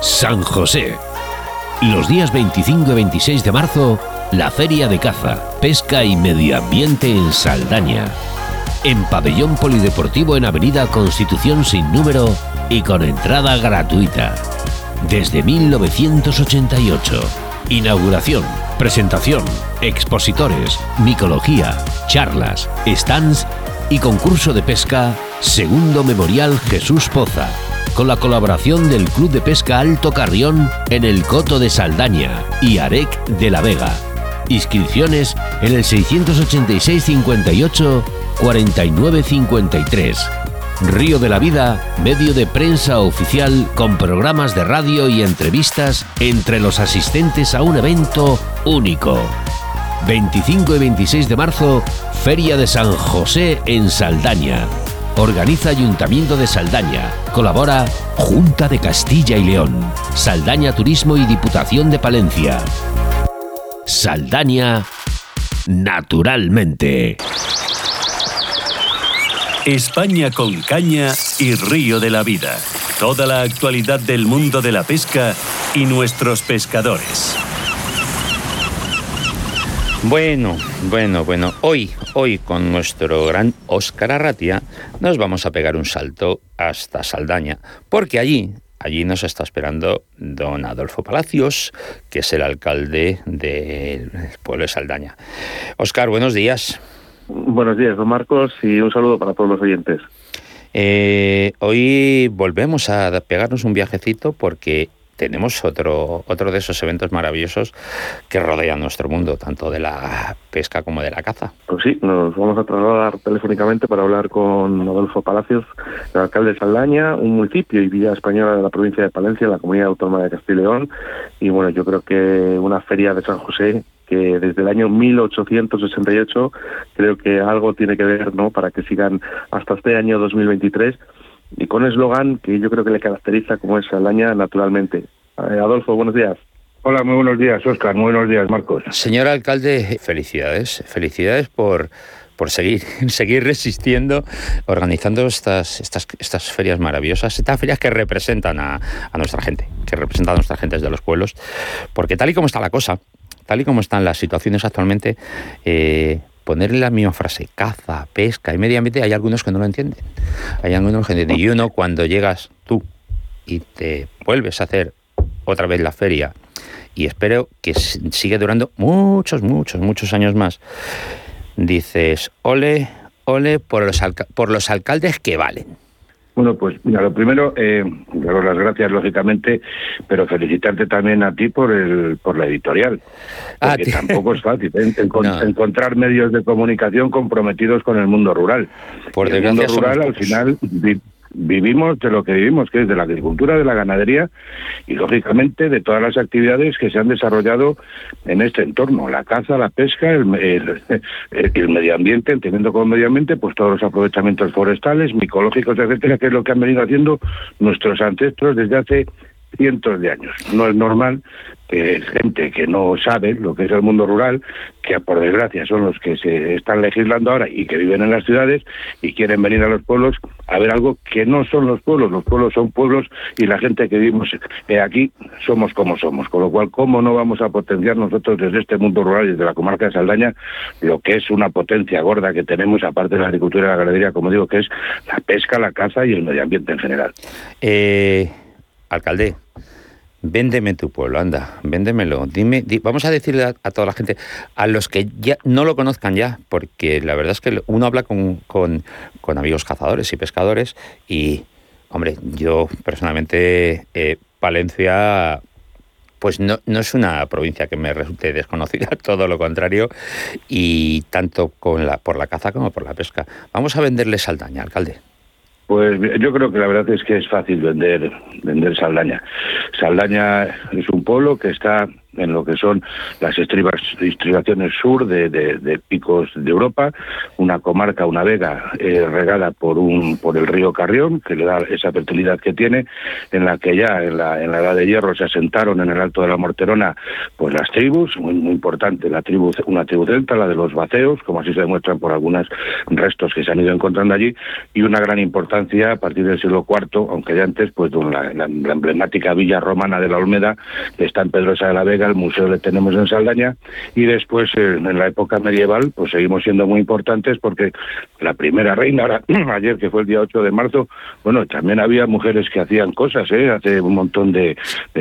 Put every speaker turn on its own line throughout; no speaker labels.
San José. Los días 25 y 26 de marzo, la Feria de Caza, Pesca y Medio Ambiente en Saldaña. En Pabellón Polideportivo en Avenida Constitución sin número y con entrada gratuita. Desde 1988. Inauguración, presentación, expositores, micología, charlas, stands y concurso de pesca Segundo Memorial Jesús Poza, con la colaboración del Club de Pesca Alto Carrión en el Coto de Saldaña y Arec de la Vega. Inscripciones en el 686 58 49 53. Río de la Vida, medio de prensa oficial con programas de radio y entrevistas entre los asistentes a un evento único. 25 y 26 de marzo, Feria de San José en Saldaña. Organiza Ayuntamiento de Saldaña. Colabora Junta de Castilla y León. Saldaña Turismo y Diputación de Palencia. Saldaña naturalmente.
España con caña y río de la vida. Toda la actualidad del mundo de la pesca y nuestros pescadores.
Bueno, bueno, bueno, hoy, hoy con nuestro gran Óscar Arratia nos vamos a pegar un salto hasta Saldaña, porque allí, allí nos está esperando don Adolfo Palacios, que es el alcalde del pueblo de Saldaña. Óscar, buenos días.
Buenos días, don Marcos, y un saludo para todos los oyentes.
Eh, hoy volvemos a pegarnos un viajecito porque tenemos otro, otro de esos eventos maravillosos que rodean nuestro mundo, tanto de la pesca como de la caza.
Pues sí, nos vamos a trasladar telefónicamente para hablar con Adolfo Palacios, el alcalde de Saldaña, un municipio y villa española de la provincia de Palencia, la comunidad autónoma de Castilla y León. Y bueno, yo creo que una feria de San José que desde el año 1868 creo que algo tiene que ver no para que sigan hasta este año 2023 y con eslogan que yo creo que le caracteriza como es Saldaña naturalmente. Eh, Adolfo, buenos días.
Hola, muy buenos días, Oscar. Muy buenos días, Marcos.
Señor alcalde, felicidades. Felicidades por, por seguir, seguir resistiendo, organizando estas, estas, estas ferias maravillosas, estas ferias que representan a, a nuestra gente, que representan a nuestras gentes de los pueblos. Porque tal y como está la cosa, tal y como están las situaciones actualmente, eh, ponerle la misma frase, caza, pesca y medio ambiente, hay algunos que no lo entienden. Hay algunos que entienden. Y uno, cuando llegas tú y te vuelves a hacer otra vez la feria, y espero que siga durando muchos, muchos, muchos años más, dices, ole, ole por los, por los alcaldes que valen.
Bueno, pues mira, lo primero, eh, dar las gracias lógicamente, pero felicitarte también a ti por el por la editorial, ah, porque tampoco es fácil ¿eh? encontrar medios de comunicación comprometidos con el mundo rural.
Por
el mundo rural, al final, vivimos de lo que vivimos, que es de la agricultura, de la ganadería y, lógicamente, de todas las actividades que se han desarrollado en este entorno, la caza, la pesca, el, el, medio ambiente, entendiendo como medio ambiente, pues todos los aprovechamientos forestales, micológicos, etcétera, que es lo que han venido haciendo nuestros ancestros desde hace cientos de años. No es normal que gente que no sabe lo que es el mundo rural, que por desgracia son los que se están legislando ahora y que viven en las ciudades y quieren venir a los pueblos a ver algo que no son los pueblos, los pueblos son pueblos y la gente que vivimos eh, aquí somos como somos, con lo cual cómo no vamos a potenciar nosotros desde este mundo rural y desde la comarca de Saldaña lo que es una potencia gorda que tenemos aparte de la agricultura y la ganadería, como digo, que es la pesca, la caza y el medio ambiente en general.
Eh, alcalde, véndeme tu pueblo, anda, véndemelo. Dime, vamos a decirle a, toda la gente, a los que ya no lo conozcan ya, porque la verdad es que uno habla con, con, amigos cazadores y pescadores y, hombre, yo personalmente, eh, Palencia, pues no, no es una provincia que me resulte desconocida, todo lo contrario, y tanto con la, por la caza como por la pesca. Vamos a venderle Saldaña, alcalde.
Pues yo creo que la verdad es que es fácil vender, vender Saldaña. Saldaña es un pueblo que está en lo que son las estribaciones sur de, picos de Europa, una comarca, una vega eh, regada por un por el río Carrión, que le da esa fertilidad que tiene, en la que ya en la, en la Edad de Hierro se asentaron en el Alto de la Morterona pues las tribus, muy, importante la tribu, una tribu celta, la de los baceos, como así se demuestran por algunos restos que se han ido encontrando allí, y una gran importancia a partir del siglo IV, aunque ya antes, pues la, la, emblemática villa romana de la Olmeda, que está en Pedrosa de la Vega, el museo le tenemos en Saldaña, y después en la época medieval, pues seguimos siendo muy importantes porque la primera reina, ayer que fue el día 8 de marzo, bueno, también había mujeres que hacían cosas, ¿eh? hace un montón de,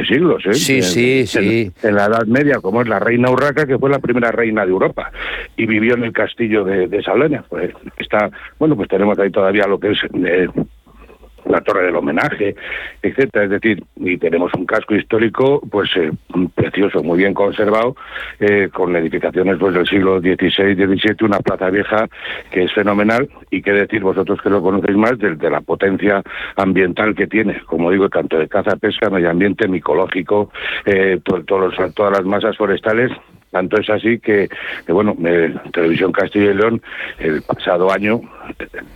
siglos. ¿eh?
Sí, sí, sí.
En la Edad Media, como es la reina Urraca, que fue la primera reina de Europa, y vivió en el castillo de, de Saldaña. Pues está, bueno, pues tenemos ahí todavía lo que es eh, la torre del homenaje, etcétera. Es decir, y tenemos un casco histórico, pues eh, precioso, muy bien conservado, eh, con edificaciones pues del siglo XVI, XVII, una plaza vieja que es fenomenal y qué decir vosotros que lo conocéis más de, la potencia ambiental que tiene, como digo, tanto de caza, pesca, medio ambiente, micológico, eh, todos todas las masas forestales tanto es así que, bueno, Televisión Castilla y León, el pasado año,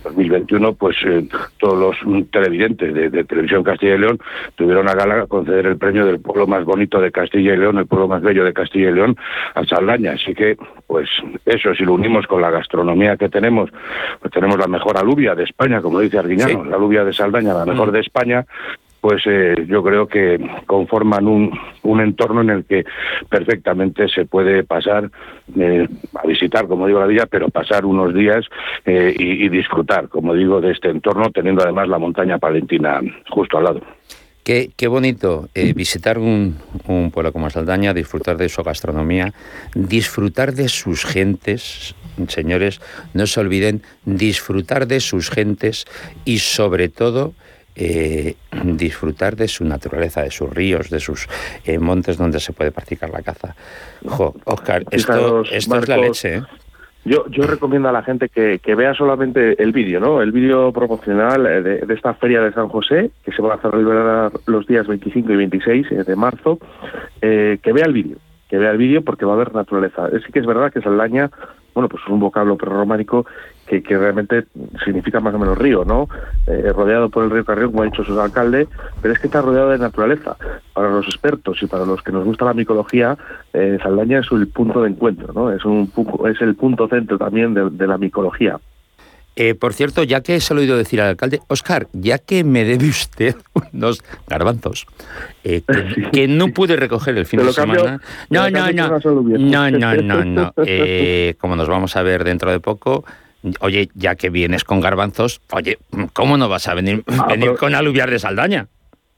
2021, pues eh, todos los televidentes de, Televisión Castilla y León tuvieron a gala conceder el premio del pueblo más bonito de Castilla y León, el pueblo más bello de Castilla y León, a Saldaña. Así que, pues eso, si lo unimos con la gastronomía que tenemos, pues tenemos la mejor alubia de España, como dice Arguiñano, la alubia de Saldaña, la mejor mm. de España, pues eh, yo creo que conforman un, un, entorno en el que perfectamente se puede pasar eh, a visitar, como digo, la villa, pero pasar unos días eh, y, disfrutar, como digo, de este entorno, teniendo además la montaña palentina justo al lado.
Qué, qué bonito visitar un, un, pueblo como Saldaña, disfrutar de su gastronomía, disfrutar de sus gentes, señores, no se olviden, disfrutar de sus gentes y sobre todo eh, disfrutar de su naturaleza, de sus ríos, de sus eh, montes donde se puede practicar la caza. Jo, Oscar, esto, es la leche. ¿eh?
Yo, yo recomiendo a la gente que, vea solamente el vídeo, ¿no? El vídeo promocional de, esta feria de San José, que se va a celebrar los días 25 y 26 de marzo, que vea el vídeo, que vea el vídeo porque va a haber naturaleza. Sí que es verdad que Saldaña, bueno, pues es un vocablo prerrománico que, que, realmente significa más o menos río, ¿no? Eh, rodeado por el río Carrión, como ha dicho su alcalde, pero es que está rodeado de naturaleza. Para los expertos y para los que nos gusta la micología, eh, Saldaña es el punto de encuentro, ¿no? Es, un, es el punto centro también de, la micología.
Eh, por cierto, ya que se lo he oído decir al alcalde, Oscar, ya que me debe usted unos garbanzos eh, que, no pude recoger el fin de semana. No, no, no, no, no, no, no, eh, como nos vamos a ver dentro de poco, Oye, ya que vienes con garbanzos, oye, ¿cómo no vas a venir, ah, venir con aluviar de Saldaña?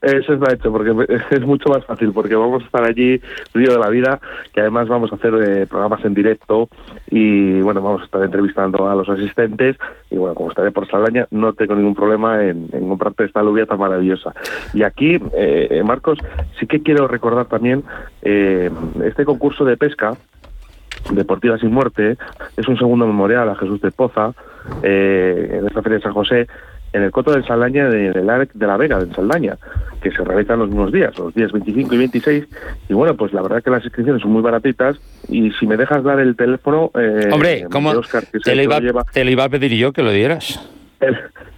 Eso está hecho, porque es mucho más fácil, porque vamos a estar allí, Río de la Vida, que además vamos a hacer eh, programas en directo y, bueno, vamos a estar entrevistando a los asistentes y, bueno, como estaré por Saldaña, no tengo ningún problema en, comprarte esta alubia tan maravillosa. Y aquí, eh, Marcos, sí que quiero recordar también eh, este concurso de pesca Deportiva Sin Muerte, es un segundo memorial a Jesús de Poza, eh, en esta feria de San José, en el Coto de Saldaña de, de la Vega, de Saldaña, que se realizan los mismos días, los días 25 y 26. Y bueno, pues la verdad que las inscripciones son muy baratitas. Y si me dejas dar el teléfono.
Eh, Hombre, ¿cómo? te, lo iba, te lo iba a pedir yo que lo dieras.
Te,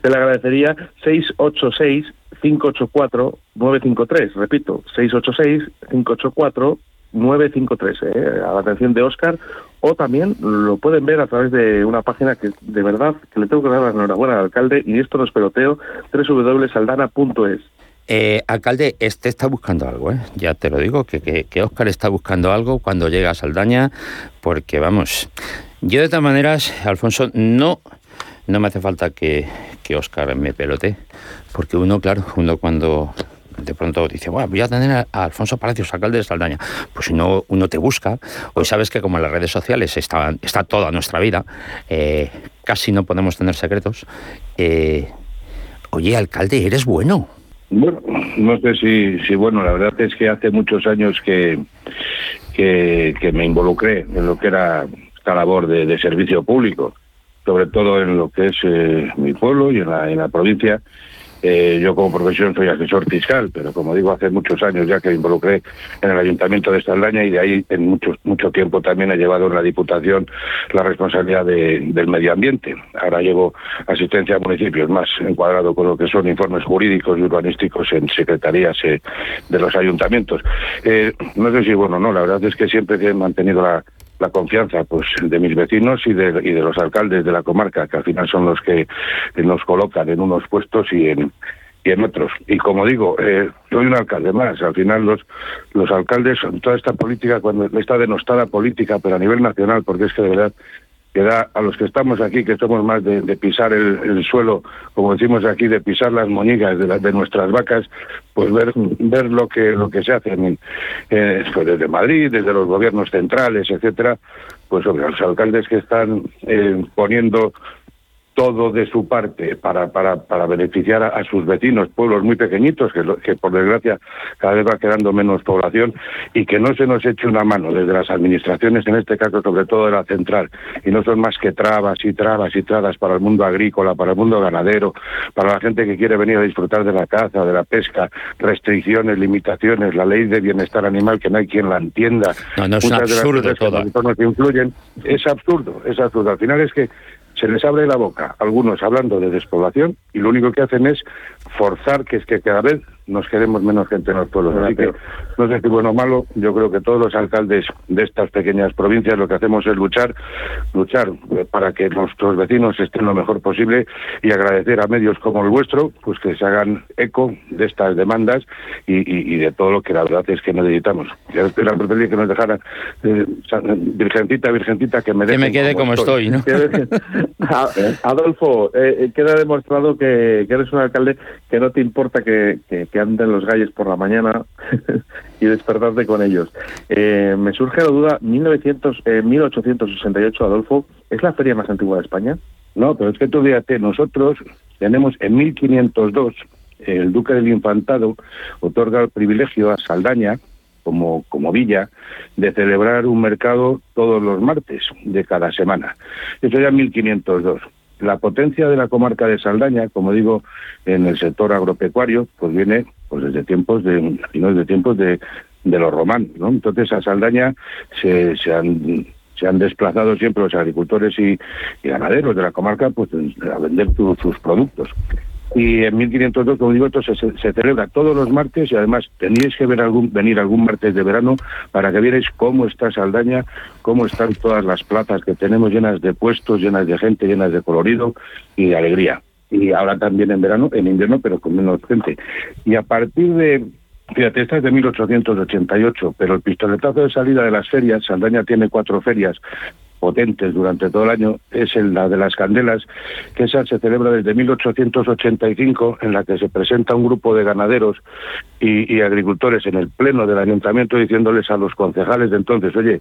le agradecería 686 584 953, repito, 686 584 953, eh, a la atención de Oscar, o también lo pueden ver a través de una página que de verdad que le tengo que dar la enhorabuena al alcalde, y esto no es peloteo, www.saldana.es.
Eh, alcalde, este está buscando algo, ¿eh? ya te lo digo, que, que, que, Oscar está buscando algo cuando llega a Saldaña, porque vamos, yo de todas maneras, Alfonso, no, no me hace falta que, que Oscar me pelote, porque uno, claro, uno cuando de pronto dice, bueno, voy a tener a, Alfonso Palacios, alcalde de Saldaña. Pues si no, uno te busca. Hoy sabes que como en las redes sociales está, está toda nuestra vida, eh, casi no podemos tener secretos. Eh, oye, alcalde, eres bueno.
Bueno, no sé si, si, bueno, la verdad es que hace muchos años que, que, me involucré en lo que era esta labor de, servicio público, sobre todo en lo que es eh, mi pueblo y en la, en la provincia Eh, yo como profesión soy asesor fiscal, pero como digo, hace muchos años ya que me involucré en el Ayuntamiento de Saldaña y de ahí en mucho, mucho tiempo también he llevado en la Diputación la responsabilidad del medio ambiente. Ahora llevo asistencia a municipios más encuadrado con lo que son informes jurídicos y urbanísticos en secretarías eh, de los ayuntamientos. Eh, no sé si bueno no, la verdad es que siempre he mantenido la la confianza pues de mis vecinos y de, y de los alcaldes de la comarca, que al final son los que nos colocan en unos puestos y en, y en otros. Y como digo, eh, soy un alcalde más. Al final los, los alcaldes, toda esta política, cuando esta denostada política, pero a nivel nacional, porque es que de verdad que da a los que estamos aquí, que somos más de, pisar el, suelo, como decimos aquí, de pisar las moñigas de, de nuestras vacas, pues ver, ver lo que lo que se hace pues desde Madrid, desde los gobiernos centrales, etcétera, pues sobre los alcaldes que están eh, poniendo todo de su parte para, para, para beneficiar a, sus vecinos, pueblos muy pequeñitos, que, que por desgracia cada vez va quedando menos población, y que no se nos eche una mano desde las administraciones, en este caso sobre todo de la central, y no son más que trabas y trabas y trabas para el mundo agrícola, para el mundo ganadero, para la gente que quiere venir a disfrutar de la caza, de la pesca, restricciones, limitaciones, la ley de bienestar animal que no hay quien la entienda.
No, no es absurdo todo.
Que influyen, es absurdo, es absurdo. Al final es que se les abre la boca, algunos hablando de despoblación, y lo único que hacen es forzar que es que cada vez nos queremos menos gente en los pueblos. Así que no sé si bueno o malo, yo creo que todos los alcaldes de estas pequeñas provincias lo que hacemos es luchar, luchar eh, para que nuestros vecinos estén lo mejor posible y agradecer a medios como el vuestro, pues que se hagan eco de estas demandas y, de todo lo que la verdad es que necesitamos. Yo la que nos dejaran, eh, virgencita, virgencita, que me,
que me quede como, estoy. ¿no?
Adolfo, eh, queda demostrado que, eres un alcalde que no te importa que que anden los galles por la mañana y despertarte con ellos. Eh, me surge la duda, 1900, 1868, eh, Adolfo, ¿es la feria más antigua de España?
No, pero es que tú fíjate, nosotros tenemos en 1502, el duque del Infantado otorga el privilegio a Saldaña, como, como villa, de celebrar un mercado todos los martes de cada semana. Eso ya en 1502 la potencia de la comarca de Saldaña, como digo, en el sector agropecuario, pues viene pues desde tiempos de de tiempos de, los romanos, ¿no? Entonces a Saldaña se, se han se han desplazado siempre los agricultores y, ganaderos de la comarca pues a vender sus productos. Y en 1502, como digo, esto se, celebra todos los martes y además teníais que ver algún, venir algún martes de verano para que vierais cómo está Saldaña, cómo están todas las plazas que tenemos llenas de puestos, llenas de gente, llenas de colorido y de alegría. Y ahora también en verano, en invierno, pero con menos gente. Y a partir de, Fíjate, esta es de 1888, pero el pistoletazo de salida de las ferias, Saldaña tiene cuatro ferias potentes durante todo el año es la de las candelas, que esa se celebra desde 1885, en la que se presenta un grupo de ganaderos y, y agricultores en el pleno del ayuntamiento diciéndoles a los concejales de entonces, oye,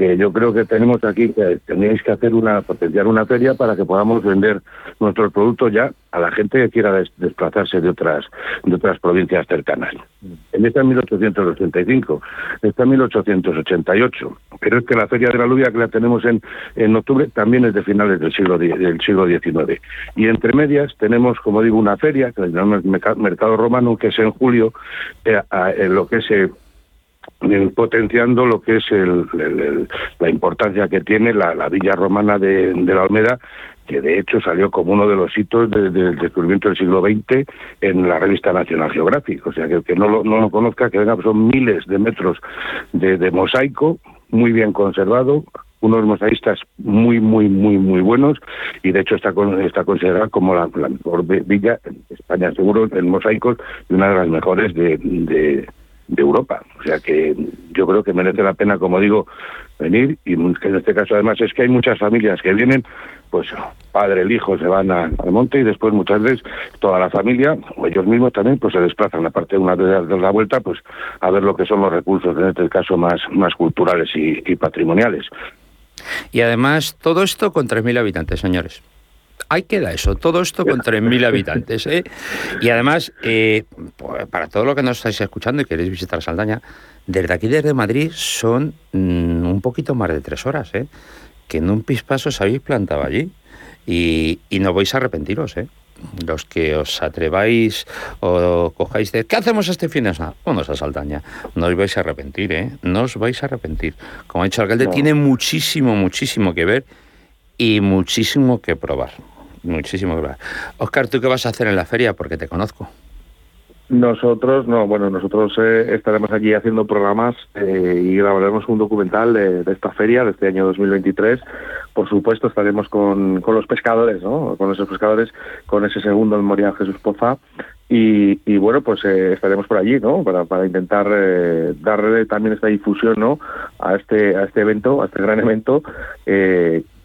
que yo creo que tenemos aquí que tenéis que hacer una potenciar una feria para que podamos vender nuestros productos ya a la gente que quiera desplazarse de otras de otras provincias cercanas. En esta 1885, esta 1888, pero es que la feria de la lluvia que la tenemos en, en octubre también es de finales del siglo del siglo XIX y entre medias tenemos como digo una feria que llamamos mercado romano que es en julio eh, lo que es eh, potenciando lo que es la importancia que tiene la, villa romana de, la Olmeda, que de hecho salió como uno de los hitos del descubrimiento del siglo XX en la revista National Geographic. O sea, que el que no lo, no lo conozca, que venga, son miles de metros de, mosaico, muy bien conservado, unos mosaístas muy, muy, muy, muy buenos y de hecho está, está considerada como la, mejor villa en España, seguro, en mosaicos y una de las mejores de, de Europa. O sea que yo creo que merece la pena, como digo, venir y en este caso además es que hay muchas familias que vienen, pues padre, el hijo se van al monte y después muchas veces toda la familia o ellos mismos también pues se desplazan aparte de una de la vuelta pues a ver lo que son los recursos en este caso más más culturales y, y patrimoniales.
Y además todo esto con 3.000 habitantes, señores ahí queda eso, todo esto con 3.000 habitantes. ¿eh? Y además, eh, pues, para todo lo que nos estáis escuchando y queréis visitar Saldaña, desde aquí, desde Madrid, son mm, un poquito más de tres horas, ¿eh? que en un pispaso os habéis plantado allí y, no vais a arrepentiros. ¿eh? los que os atreváis o cojáis de ¿qué hacemos este fin de semana? Vamos a Saldaña. No os vais a arrepentir, ¿eh? No os vais a arrepentir. Como ha dicho el alcalde, tiene muchísimo, muchísimo que ver y muchísimo que probar. Muchísimo que probar. Oscar, ¿tú qué vas a hacer en la feria? Porque te conozco.
Nosotros, no, bueno, nosotros eh, estaremos allí haciendo programas eh, y grabaremos un documental de, esta feria, de este año 2023. Por supuesto, estaremos con, con los pescadores, ¿no? Con esos pescadores, con ese segundo memorial Jesús Poza. Y, y bueno, pues eh, estaremos por allí, ¿no? Para, para intentar darle también esta difusión, ¿no? A este, a este evento, a este gran evento,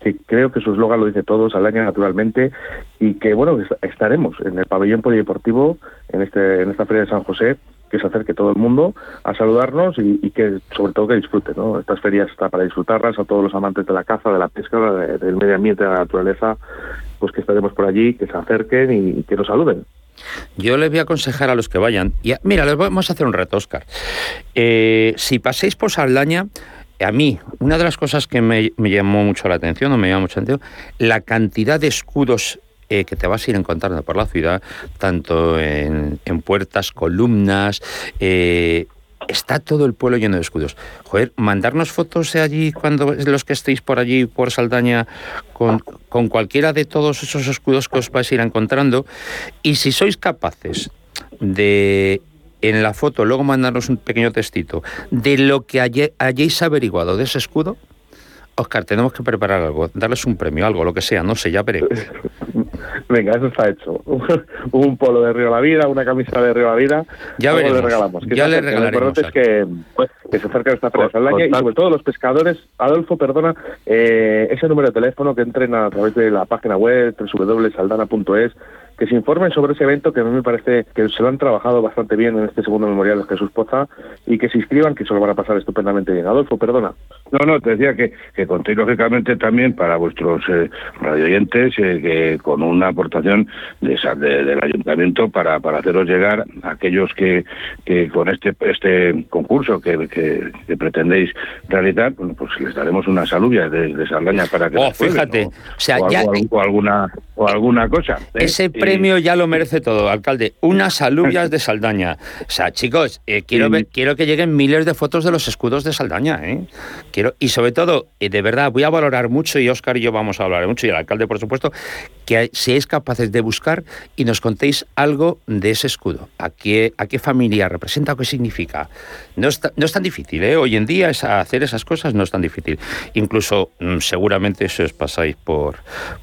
que creo que su eslogan lo dice todo, Saldaña naturalmente, y que bueno, estaremos en el pabellón polideportivo, en este, en esta feria de San José, que se acerque todo el mundo a saludarnos y, que sobre todo que disfruten, ¿no? Estas ferias están para disfrutarlas, a todos los amantes de la caza, de la pesca, del medio ambiente, de la naturaleza, pues que estaremos por allí, que se acerquen y, que nos saluden.
Yo les voy a aconsejar a los que vayan. Y mira, les vamos a hacer un reto, Oscar. Eh, si paséis por Saldaña, a mí, una de las cosas que me, llamó mucho la atención, o me llama mucho la atención, la cantidad de escudos eh, que te vas a ir encontrando por la ciudad, tanto en, puertas, columnas, eh, está todo el pueblo lleno de escudos. Joder, mandarnos fotos de allí cuando los que estéis por allí, por Saldaña, con, con cualquiera de todos esos escudos que os vais a ir encontrando. Y si sois capaces de en la foto, luego mandarnos un pequeño textito de lo que hayáis averiguado de ese escudo. Oscar, tenemos que preparar algo, darles un premio, algo, lo que sea, no sé, ya veremos.
Venga, eso está hecho. un polo de Río La Vida, una camisa de Río La Vida.
Ya veremos. Le regalamos.
ya le regalaremos. Lo que, pues, que se acerca esta feria y sobre todo los pescadores. Adolfo, perdona, eh, ese número de teléfono que entren a través de la página web www.saldana.es que se informen sobre ese evento que a mí me parece que se lo han trabajado bastante bien en este segundo memorial de Jesús Poza y que se inscriban, que se lo van a pasar estupendamente bien. Adolfo, perdona.
No, no, te decía que, que contéis lógicamente también para vuestros eh, radioyentes eh, que con una aportación de, del ayuntamiento para, para haceros llegar a aquellos que, que con este este concurso que, que, pretendéis realizar, pues les daremos una salubia de, de Saldaña para que...
Oh, fíjate, o, sea, ya...
o, alguna, o alguna cosa.
¿eh? Premio ya lo merece todo, alcalde. Unas alubias de Saldaña. O sea, chicos, eh, quiero, ver, quiero que lleguen miles de fotos de los escudos de Saldaña. ¿eh? Quiero, y sobre todo, eh, de verdad, voy a valorar mucho, y Óscar y yo vamos a hablar mucho, y el alcalde, por supuesto, que seáis capaces de buscar y nos contéis algo de ese escudo. ¿A qué, a qué familia representa o qué significa? No es, no es tan difícil, ¿eh? Hoy en día hacer esas cosas no es tan difícil. Incluso, mm, seguramente, si os pasáis por,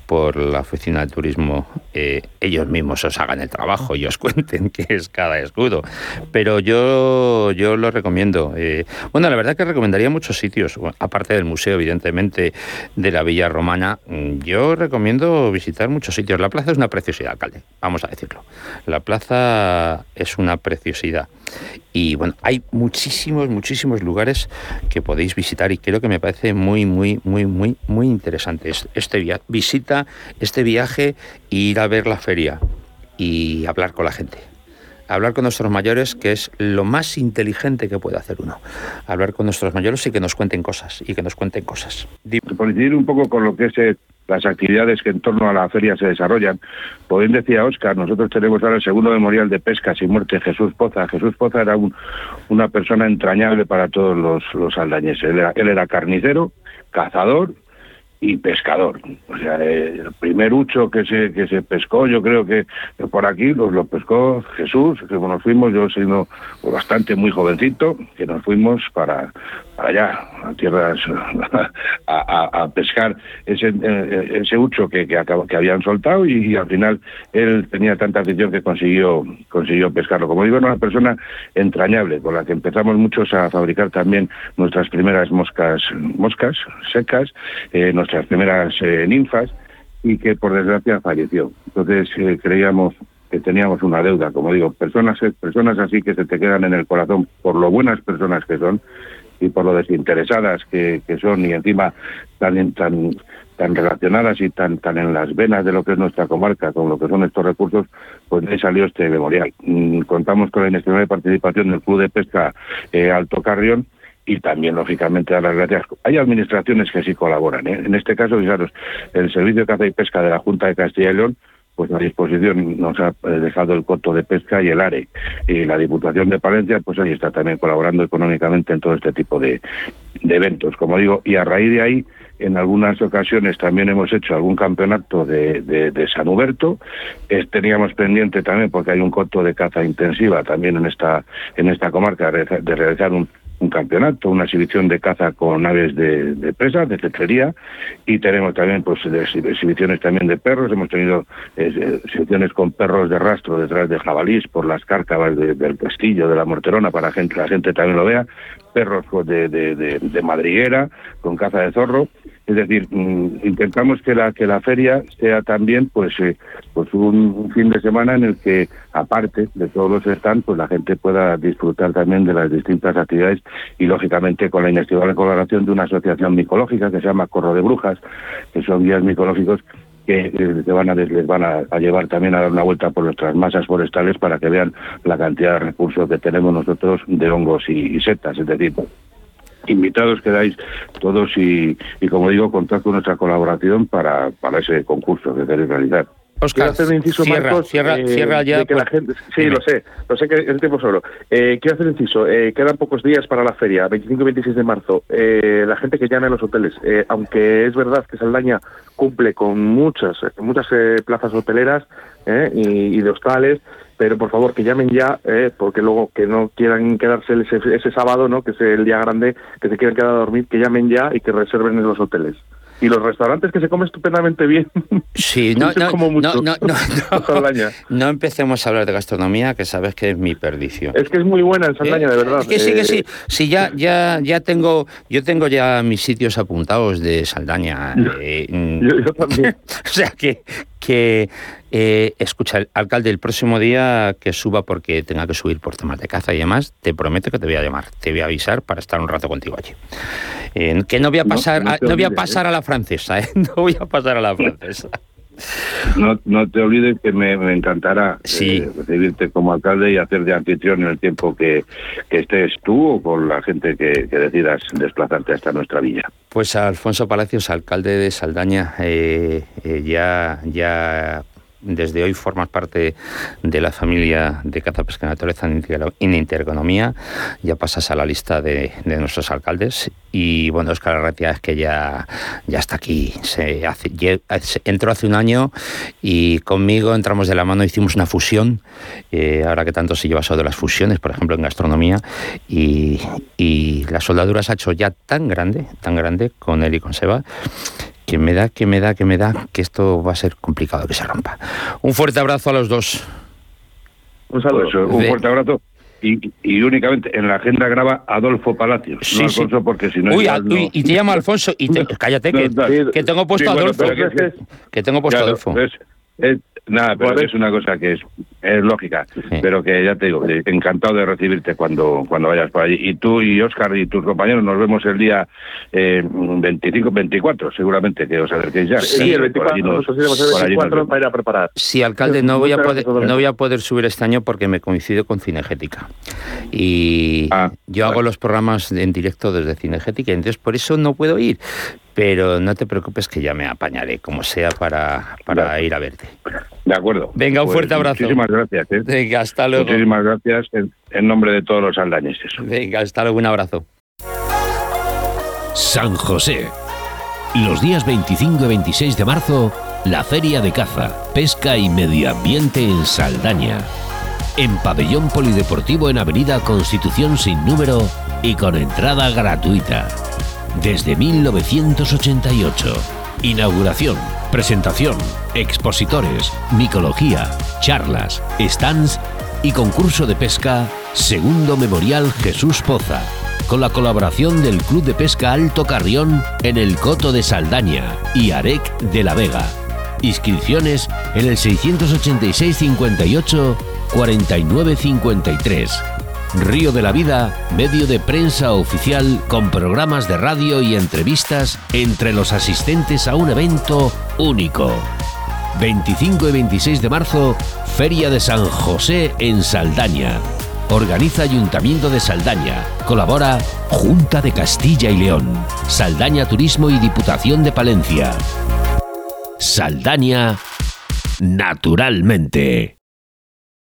por la oficina de turismo, eh, ellos mismos os hagan el trabajo y os cuenten qué es cada escudo. Pero yo, yo lo recomiendo. Eh, bueno, la verdad que recomendaría muchos sitios, aparte del museo, evidentemente, de la Villa Romana. Mm, yo recomiendo visitar muchos sitios. La plaza es una preciosidad, alcalde, vamos a decirlo. La plaza es una preciosidad. Y bueno, hay muchísimos, muchísimos lugares que podéis visitar y creo que me parece muy, muy, muy, muy, muy interesante este viaje. Visita este viaje ir a ver la feria y hablar con la gente. Hablar con nuestros mayores, que es lo más inteligente que puede hacer uno. Hablar con nuestros mayores y que nos cuenten cosas, y que nos cuenten cosas.
Coincidir un poco con lo que es eh, las actividades que en torno a la feria se desarrollan. Pues bien decía Oscar, nosotros tenemos ahora el segundo memorial de pesca sin muerte, Jesús Poza. Jesús Poza era una persona entrañable para todos los, los aldañeses. él era carnicero, cazador y pescador. O sea, el primer hucho que se que se pescó, yo creo que por aquí los lo pescó Jesús, que nos fuimos, yo siendo bastante muy jovencito, que nos fuimos para, allá, a tierras, a, pescar ese, eh, ese que, que, que habían soltado y, al final él tenía tanta afición que consiguió, consiguió pescarlo. Como digo, era una persona entrañable, con la que empezamos muchos a fabricar también nuestras primeras moscas, moscas secas, eh, las primeras eh, ninfas y que por desgracia falleció. Entonces eh, creíamos que teníamos una deuda, como digo, personas personas así que se te quedan en el corazón por lo buenas personas que son y por lo desinteresadas que, que son y encima tan tan tan relacionadas y tan tan en las venas de lo que es nuestra comarca con lo que son estos recursos, pues ahí salió este memorial. Mm, contamos con la inestimable participación del Club de Pesca eh, Alto Carrión y también, lógicamente, dar las gracias. Hay administraciones que sí colaboran. ¿eh? En este caso, fijaros, el Servicio de Caza y Pesca de la Junta de Castilla y León pues a disposición nos ha eh, dejado el coto de pesca y el ARE. Y la Diputación de Palencia, pues ahí está también colaborando económicamente en todo este tipo de, eventos, como digo, y a raíz de ahí en algunas ocasiones también hemos hecho algún campeonato de, de, San Huberto. teníamos pendiente también, porque hay un coto de caza intensiva también en esta, en esta comarca, de realizar un, un campeonato, una exhibición de caza con aves de, presa, de cetrería, y tenemos también pues exhibiciones también de perros, hemos tenido eh, exhibiciones con perros de rastro detrás de jabalís por las cárcavas del castillo, de la morterona, para que la gente también lo vea, perros de, de, de madriguera, con caza de zorro, es decir, mm, intentamos que la que la feria sea también pues eh, pues un, fin de semana en el que aparte de todos los stands pues la gente pueda disfrutar también de las distintas actividades y lógicamente con la inestimable colaboración de una asociación micológica que se llama Corro de Brujas, que son guías micológicos que van a, les van a, llevar también a dar una vuelta por nuestras masas forestales para que vean la cantidad de recursos que tenemos nosotros de hongos y, setas, es decir, invitados quedáis todos y, y como digo, contar con nuestra colaboración para, para ese concurso que queréis realizar.
Oscar, hacer un inciso, cierra, Marcos, cierra, eh, cierra ya.
que la gente, sí, lo sé, lo sé que el tiempo solo. Eh, quiero hacer un inciso, eh, quedan pocos días para la feria, 25 y 26 de marzo. Eh, la gente que llame a los hoteles, eh, aunque es verdad que Saldaña cumple con muchas, muchas plazas hoteleras y, y de hostales, pero por favor que llamen ya, eh, porque luego que no quieran quedarse ese, ese, sábado, ¿no? que es el día grande, que se quieran quedar a dormir, que llamen ya y que reserven en los hoteles y los restaurantes que se come estupendamente bien.
Sí, no, no, no, no, no, no, empecemos a hablar de gastronomía, que sabes que es mi perdición.
Es que es muy buena en Saldaña, de verdad.
Es que sí, que sí. Eh, sí, ya, ya, ya tengo, yo tengo ya mis sitios apuntados de Saldaña.
Eh, yo, también.
o sea que, que eh, escucha, el alcalde, el próximo día que suba porque tenga que subir por temas de caza y demás, te prometo que te voy a llamar, te voy a avisar para estar un rato contigo allí. Eh, que no voy a pasar, a, no voy a pasar a la francesa, ¿eh? no voy a pasar a la francesa.
No, no te olvides que me, encantará eh, recibirte como alcalde y hacer de anfitrión en el tiempo que, que estés tú o con la gente que, que, decidas desplazarte hasta nuestra villa.
Pues Alfonso Palacios, alcalde de Saldaña, ya, ya desde hoy formas parte de la familia de Caza Pesca Naturaleza en Intereconomía, ya pasas a la lista de, nuestros alcaldes. Y bueno, Oscar Arratia es que ya, ya está aquí, se hace, entró hace un año y conmigo entramos de la mano, hicimos una fusión, eh, ahora que tanto se lleva eso de las fusiones, por ejemplo en gastronomía, y, y la soldadura se ha hecho ya tan grande, tan grande con él y con Seba, que me da, que me da, que me da, que esto va a ser complicado que se rompa. Un fuerte abrazo a los dos.
Un saludo. Pues, un fuerte abrazo. Y, únicamente en la agenda graba Adolfo Palacios, sí, no Alfonso, porque si no...
Uy, y te llama Alfonso, y cállate, que, que, tengo puesto Adolfo. que, tengo puesto Adolfo.
Nada, pero es una cosa que es, es lógica, pero que ya te digo, encantado de recibirte cuando, cuando vayas por allí. Y tú y Oscar y tus compañeros nos vemos el día eh, 25, 24, seguramente que os acerquéis ya.
Sí, el 24, nosotros iremos el 24 para ir a preparar.
Sí, alcalde, no voy, a poder, no voy a poder subir este año porque me coincide con Cinegética. Y ah, yo hago los programas en directo desde Cinegética, entonces por eso no puedo ir. Pero no te preocupes que ya me apañaré, como sea, para, para ir a verte.
De acuerdo.
Venga, un pues fuerte abrazo.
Muchísimas gracias. ¿eh?
Venga, hasta luego.
Muchísimas gracias en, nombre de todos los aldañeses.
Venga, hasta luego, un abrazo.
San José. Los días 25 y 26 de marzo, la Feria de Caza, Pesca y Medio Ambiente en Saldaña. En Pabellón Polideportivo en Avenida Constitución sin número y con entrada gratuita. Desde 1988. Inauguración Presentación, expositores, micología, charlas, stands y concurso de pesca Segundo Memorial Jesús Poza, con la colaboración del Club de Pesca Alto Carrión en el Coto de Saldaña y Arec de la Vega. Inscripciones en el 686 58 49 53 Río de la Vida, medio de prensa oficial con programas de radio y entrevistas entre los asistentes a un evento único. 25 y 26 de marzo, Feria de San José en Saldaña. Organiza Ayuntamiento de Saldaña. Colabora Junta de Castilla y León, Saldaña Turismo y Diputación de Palencia. Saldaña naturalmente.